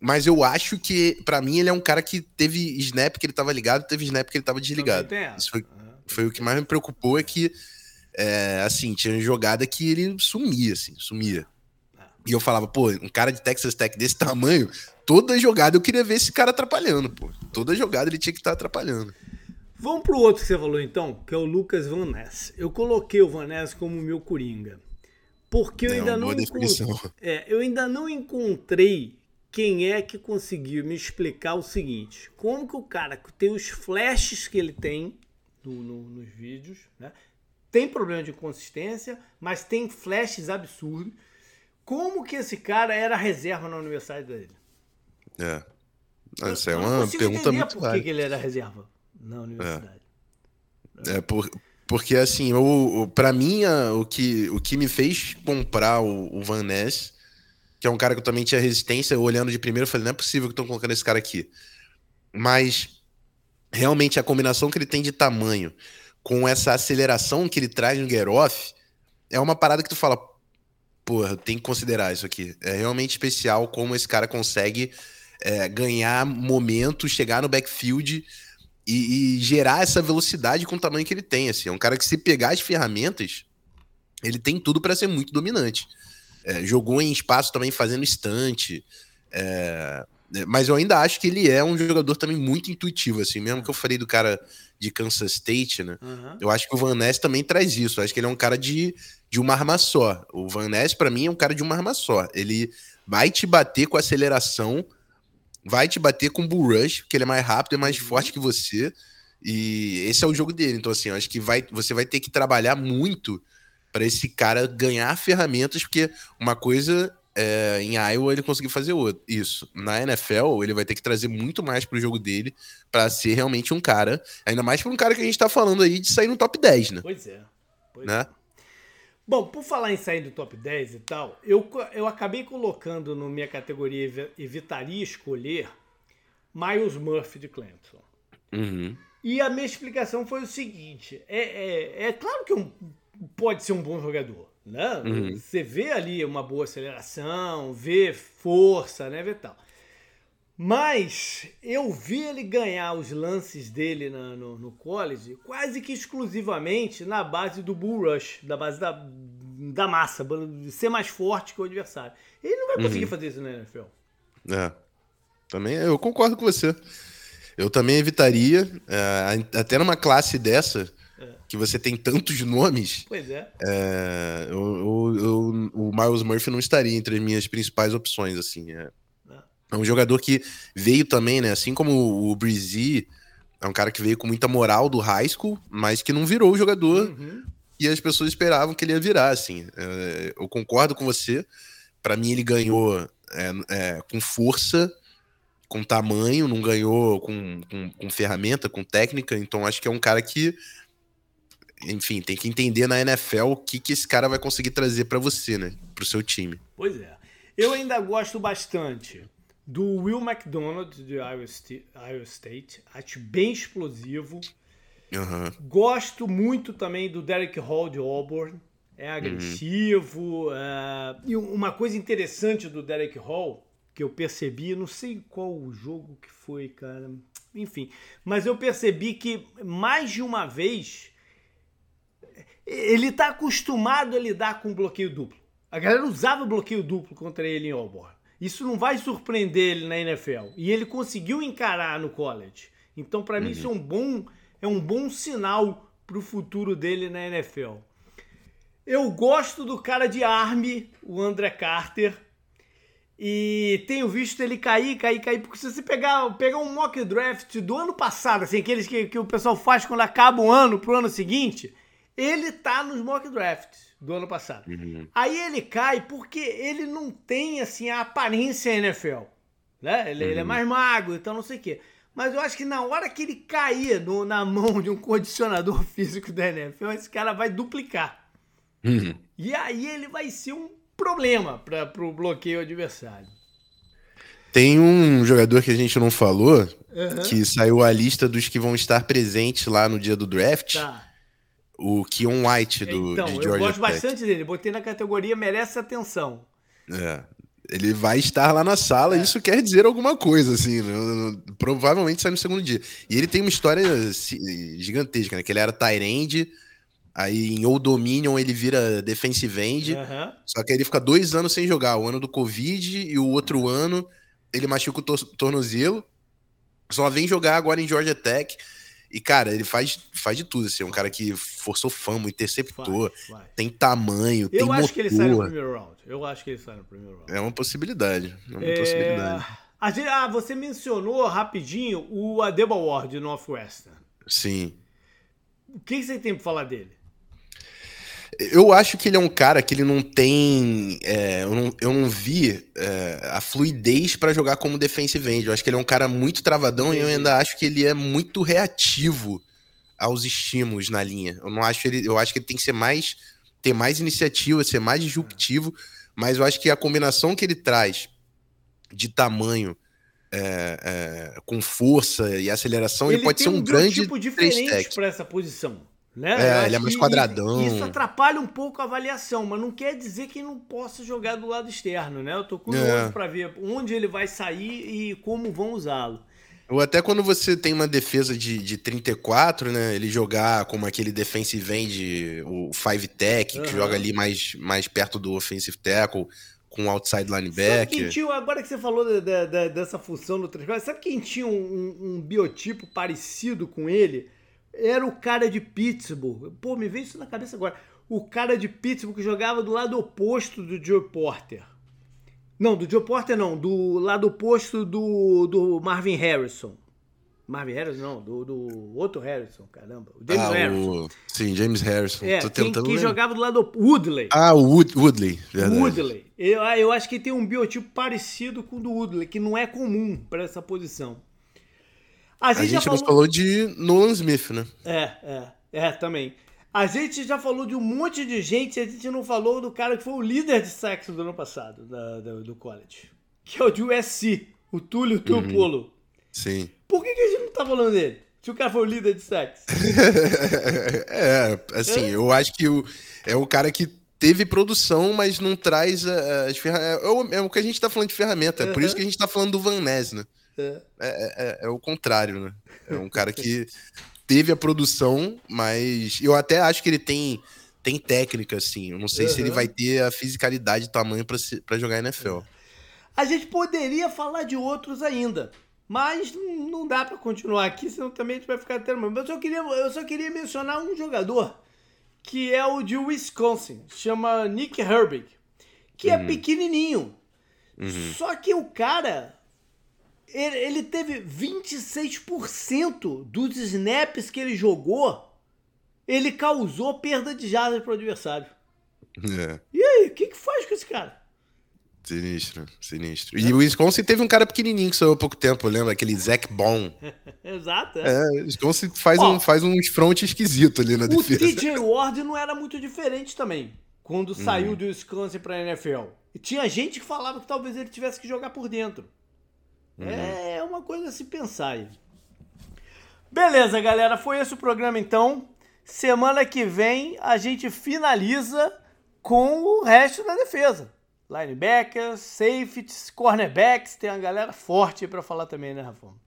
Mas eu acho que, para mim, ele é um cara que teve snap que ele tava ligado, teve snap que ele tava desligado. Isso foi, foi o que mais me preocupou é que, é, assim, tinha jogada que ele sumia, assim, sumia. E eu falava, pô, um cara de Texas Tech desse tamanho, toda jogada eu queria ver esse cara atrapalhando, pô. Toda jogada ele tinha que estar tá atrapalhando. Vamos pro outro que você falou então, que é o Lucas Van Ness. Eu coloquei o Van Ness como meu coringa. Porque eu é ainda não é, eu ainda não encontrei quem é que conseguiu me explicar o seguinte: como que o cara tem os flashes que ele tem no, no, nos vídeos, né? Tem problema de consistência, mas tem flashes absurdos. Como que esse cara era reserva na universidade dele? É. Essa é uma pergunta muito por que, que ele era reserva na universidade. É, é por, porque assim, o, o, pra mim, a, o, que, o que me fez comprar o, o Van Ness, que é um cara que eu também tinha resistência, olhando de primeiro, eu falei, não é possível que estão colocando esse cara aqui. Mas realmente a combinação que ele tem de tamanho com essa aceleração que ele traz no Get Off é uma parada que tu fala, porra, tem que considerar isso aqui. É realmente especial como esse cara consegue é, ganhar momento, chegar no backfield e, e, gerar essa velocidade com o tamanho que ele tem. Assim. É um cara que se pegar as ferramentas, ele tem tudo para ser muito dominante. É, jogou em espaço também fazendo estante. É, mas eu ainda acho que ele é um jogador também muito intuitivo, assim, mesmo que eu falei do cara de Kansas State, né? Uhum. Eu acho que o Van Ness também traz isso. Eu acho que ele é um cara de, de uma arma só. O Van Ness, para mim, é um cara de uma arma só. Ele vai te bater com aceleração, vai te bater com bull rush, porque ele é mais rápido, é mais uhum. forte que você. E esse é o jogo dele. Então, assim, eu acho que vai, você vai ter que trabalhar muito para esse cara ganhar ferramentas, porque uma coisa é, em Iowa ele conseguiu fazer isso. Na NFL, ele vai ter que trazer muito mais pro jogo dele para ser realmente um cara, ainda mais para um cara que a gente tá falando aí de sair no top 10, né? Pois é. Pois né? É. Bom, por falar em sair do top 10 e tal, eu, eu acabei colocando na minha categoria evitaria escolher Miles Murphy de Clemson. Uhum. E a minha explicação foi o seguinte: é, é, é claro que um, pode ser um bom jogador. Né? Uhum. Você vê ali uma boa aceleração, vê força, né? Vê tal. Mas eu vi ele ganhar os lances dele na, no, no college quase que exclusivamente na base do bull rush, da base da, da massa, de ser mais forte que o adversário. Ele não vai conseguir uhum. fazer isso na NFL. É. Também eu concordo com você. Eu também evitaria, é, até numa classe dessa. Que você tem tantos nomes. Pois é. é eu, eu, eu, o Miles Murphy não estaria entre as minhas principais opções, assim. É, é, é um jogador que veio também, né? Assim como o Breezy, é um cara que veio com muita moral do high school, mas que não virou o jogador uhum. e as pessoas esperavam que ele ia virar, assim. É, eu concordo com você. Para mim, ele ganhou é, com força com tamanho, não ganhou com, com, com, ferramenta, com técnica. Então acho que é um cara que, enfim, tem que entender na NFL o que, que esse cara vai conseguir trazer para você, né? Pro seu time. Pois é. Eu ainda gosto bastante do Will McDonald de Iowa State. Acho bem explosivo. Uhum. Gosto muito também do Derek Hall de Auburn. É agressivo. Uhum. Uh, e uma coisa interessante do Derek Hall que eu percebi, não sei qual o jogo que foi, cara. Enfim, mas eu percebi que mais de uma vez ele está acostumado a lidar com bloqueio duplo. A galera usava bloqueio duplo contra ele em Auburn. Isso não vai surpreender ele na NFL. E ele conseguiu encarar no college. Então, para uhum. mim, isso é um bom, é um bom sinal para o futuro dele na NFL. Eu gosto do cara de arme, o André Carter. E tenho visto ele cair, cair, cair. Porque se você pegar, pegar um mock draft do ano passado, assim, aqueles que, que o pessoal faz quando acaba o ano pro ano seguinte, ele tá nos mock drafts do ano passado. Uhum. Aí ele cai porque ele não tem, assim, a aparência NFL. Né? Ele, uhum. ele é uhum. mais magro, então não sei o quê. Mas eu acho que na hora que ele cair no, na mão de um condicionador físico da NFL, esse cara vai duplicar. Uhum. E aí ele vai ser um problema para o bloqueio adversário. Tem um jogador que a gente não falou, uhum. que saiu a lista dos que vão estar presentes lá no dia do draft. Tá. O Keon White do então, de Georgia eu gosto Tech. bastante dele. Botei na categoria merece atenção. É. Ele vai estar lá na sala, é. isso quer dizer alguma coisa, assim. Provavelmente sai no segundo dia. E ele tem uma história gigantesca, né? Que ele era Tyrande, Aí em Old Dominion ele vira defensive end. Uhum. Só que aí ele fica dois anos sem jogar. O ano do Covid e o outro ano ele machuca o tor tornozelo. Só vem jogar agora em Georgia Tech. E, cara, ele faz, faz de tudo. Assim, é um cara que forçou fama, interceptou, tem tamanho, Eu tem motor. Eu acho que ele sai no primeiro round. Eu acho que ele sai no primeiro round. É uma possibilidade. É uma é... possibilidade. Ah, você mencionou rapidinho o Adeba Ward de Northwestern. Sim. O que você tem para falar dele? Eu acho que ele é um cara que ele não tem. É, eu, não, eu não vi é, a fluidez para jogar como defensive end. Eu acho que ele é um cara muito travadão e eu ainda acho que ele é muito reativo aos estímulos na linha. Eu não acho ele. Eu acho que ele tem que ser mais. ter mais iniciativa, ser mais disruptivo. Mas eu acho que a combinação que ele traz de tamanho. É, é, com força e aceleração, ele, ele pode ser um, um grande tipo diferente para essa posição. Né? É, ele é mais quadradão. Isso atrapalha um pouco a avaliação, mas não quer dizer que não possa jogar do lado externo, né? Eu tô curioso é. para ver onde ele vai sair e como vão usá-lo. Ou até quando você tem uma defesa de, de 34, né? Ele jogar como aquele defensive end, o five tech, uhum. que joga ali mais, mais perto do offensive tackle, com outside linebacker. Tinha, agora que você falou de, de, dessa função no 34, sabe quem tinha um, um, biotipo parecido com ele? Era o cara de Pittsburgh. Pô, me veio isso na cabeça agora. O cara de Pittsburgh que jogava do lado oposto do Joe Porter. Não, do Joe Porter não, do lado oposto do, do Marvin Harrison. Marvin Harrison, não, do, do outro Harrison, caramba. O James ah, Harrison. O... Sim, James Harrison. É, Tô quem, quem jogava do lado Woodley. Ah, o Wood, Woodley, verdade. Woodley. Eu, eu acho que tem um biotipo parecido com o do Woodley, que não é comum para essa posição. A gente, a gente falou... falou de Nolan Smith, né? É, é, é, também. A gente já falou de um monte de gente, a gente não falou do cara que foi o líder de sexo do ano passado, da, do, do college. Que é o de USC, o Túlio Tuopolo. Uhum. Sim. Por que, que a gente não tá falando dele? Se o cara foi o líder de sexo. é, assim, é? eu acho que o, é o cara que teve produção, mas não traz as ferramentas. É, é, o que a gente tá falando de ferramenta. É por isso que a gente tá falando do Van Ness, né? É. É, é, é, o contrário, né? É um cara que teve a produção, mas eu até acho que ele tem tem técnica, assim. Eu não sei uhum. se ele vai ter a fisicalidade e tamanho para jogar NFL. A gente poderia falar de outros ainda, mas não dá para continuar aqui, senão também a gente vai ficar até. Mas eu só queria, eu só queria mencionar um jogador que é o de Wisconsin, chama Nick Herbig, que é uhum. é pequenininho. Uhum. Só que o cara ele, ele teve 26% dos snaps que ele jogou, ele causou perda de jardas para o adversário. É. E aí, o que, que faz com esse cara? Sinistro, sinistro. E o Wisconsin teve um cara pequenininho que saiu há pouco tempo, lembra? Aquele Zach Bond. Exato. É, é o Wisconsin faz, Ó, um, faz uns front esquisito ali na defesa. O TJ Ward não era muito diferente também, quando hum. saiu do Wisconsin pra NFL. E tinha gente que falava que talvez ele tivesse que jogar por dentro. Uhum. É uma coisa a se pensar aí. Beleza, galera. Foi esse o programa então. Semana que vem a gente finaliza com o resto da defesa. Linebackers, safeties, cornerbacks. Tem uma galera forte para falar também, né, Rafa?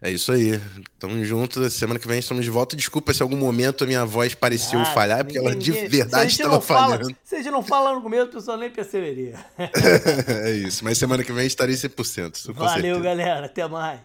É isso aí. Tamo junto. Semana que vem estamos de volta. Desculpa se em algum momento a minha voz pareceu ah, falhar, porque ela de verdade estava falhando. Se a gente não fala no começo, o pessoal nem perceberia. é isso. Mas semana que vem estarei 100%. Valeu, certeza. galera. Até mais.